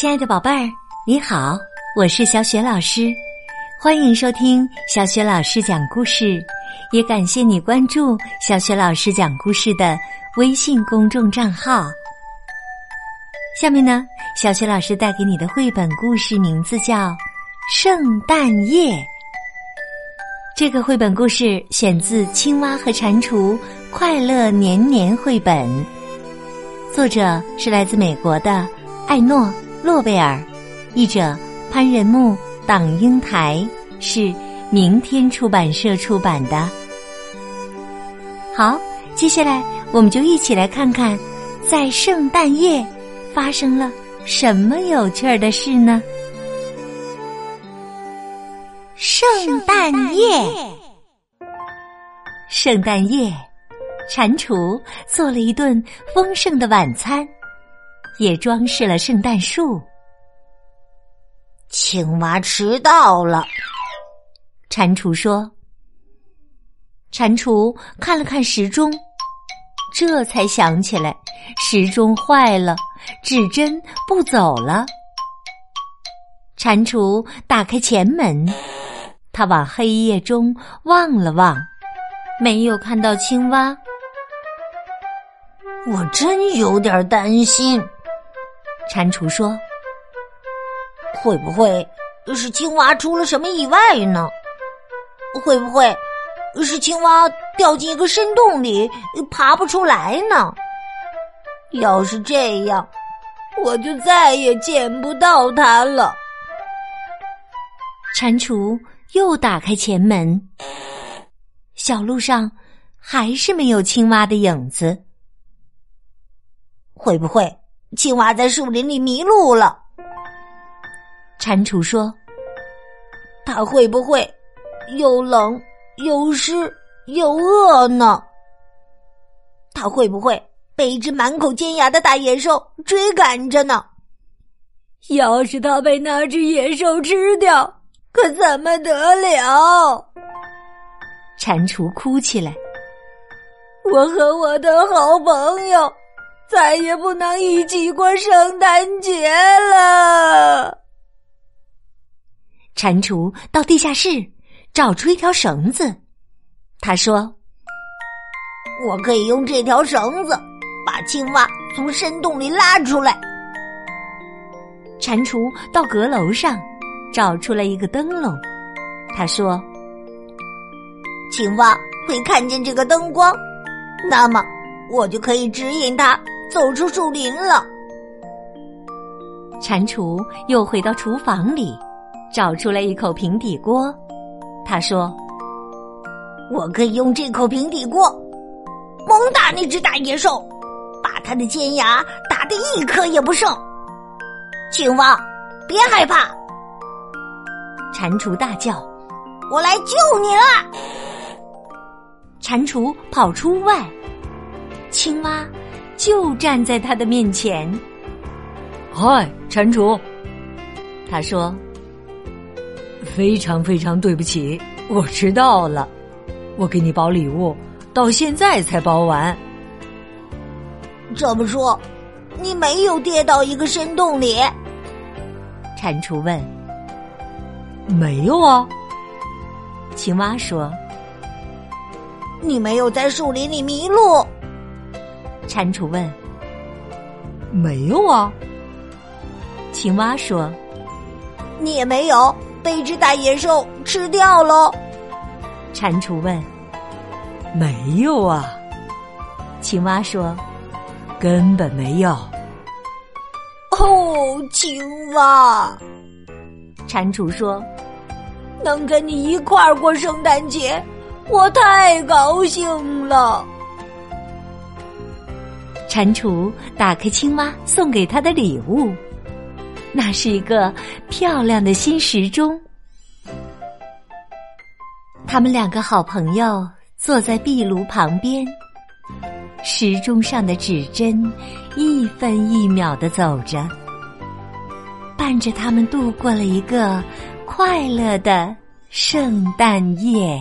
亲爱的宝贝儿，你好，我是小雪老师，欢迎收听小雪老师讲故事，也感谢你关注小雪老师讲故事的微信公众账号。下面呢，小雪老师带给你的绘本故事名字叫《圣诞夜》。这个绘本故事选自《青蛙和蟾蜍快乐年年》绘本，作者是来自美国的艾诺。诺贝尔，译者潘仁木、党英台是明天出版社出版的。好，接下来我们就一起来看看，在圣诞夜发生了什么有趣儿的事呢？圣诞夜，圣诞夜，蟾蜍做了一顿丰盛的晚餐。也装饰了圣诞树。青蛙迟到了，蟾蜍说。蟾蜍看了看时钟，这才想起来时钟坏了，指针不走了。蟾蜍打开前门，他往黑夜中望了望，没有看到青蛙。我真有点担心。蟾蜍说：“会不会是青蛙出了什么意外呢？会不会是青蛙掉进一个深洞里爬不出来呢？要是这样，我就再也见不到它了。”蟾蜍又打开前门，小路上还是没有青蛙的影子。会不会？青蛙在树林里迷路了，蟾蜍说：“它会不会又冷又湿又饿呢？它会不会被一只满口尖牙的大野兽追赶着呢？要是它被那只野兽吃掉，可怎么得了？”蟾蜍哭起来：“我和我的好朋友。”再也不能一起过圣诞节了。蟾蜍到地下室找出一条绳子，他说：“我可以用这条绳子把青蛙从深洞里拉出来。”蟾蜍到阁楼上找出了一个灯笼，他说：“青蛙会看见这个灯光，那么我就可以指引它。”走出树林了。蟾蜍又回到厨房里，找出了一口平底锅。他说：“我可以用这口平底锅猛打那只大野兽，把它的尖牙打得一颗也不剩。”青蛙，别害怕！蟾蜍大叫：“我来救你了！”蟾蜍跑出屋外，青蛙。就站在他的面前。嗨，蟾蜍，他说：“非常非常对不起，我迟到了。我给你包礼物，到现在才包完。这么说，你没有跌到一个深洞里？”蟾蜍问。“没有啊。”青蛙说。“你没有在树林里迷路？”蟾蜍问：“没有啊。”青蛙说：“你也没有被一只大野兽吃掉喽？”蟾蜍问：“没有啊。”青蛙说：“根本没有。”哦，青蛙，蟾蜍说：“能跟你一块儿过圣诞节，我太高兴了。”蟾蜍打开青蛙送给他的礼物，那是一个漂亮的新时钟。他们两个好朋友坐在壁炉旁边，时钟上的指针一分一秒的走着，伴着他们度过了一个快乐的圣诞夜。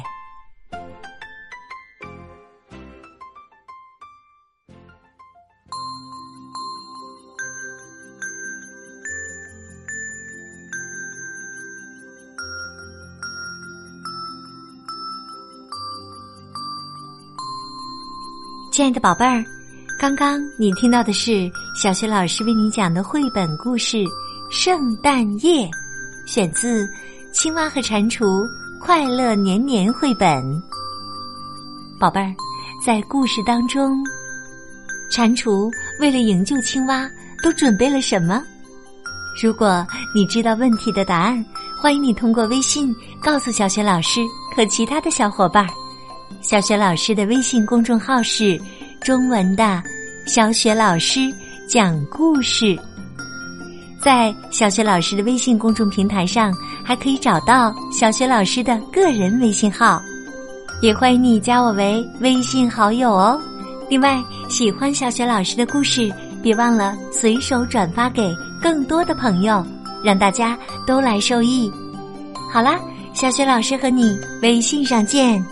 亲爱的宝贝儿，刚刚你听到的是小学老师为你讲的绘本故事《圣诞夜》，选自《青蛙和蟾蜍快乐年年》绘本。宝贝儿，在故事当中，蟾蜍为了营救青蛙，都准备了什么？如果你知道问题的答案，欢迎你通过微信告诉小雪老师和其他的小伙伴。小雪老师的微信公众号是中文的“小雪老师讲故事”。在小雪老师的微信公众平台上，还可以找到小雪老师的个人微信号，也欢迎你加我为微信好友哦。另外，喜欢小雪老师的故事，别忘了随手转发给更多的朋友，让大家都来受益。好啦，小雪老师和你微信上见。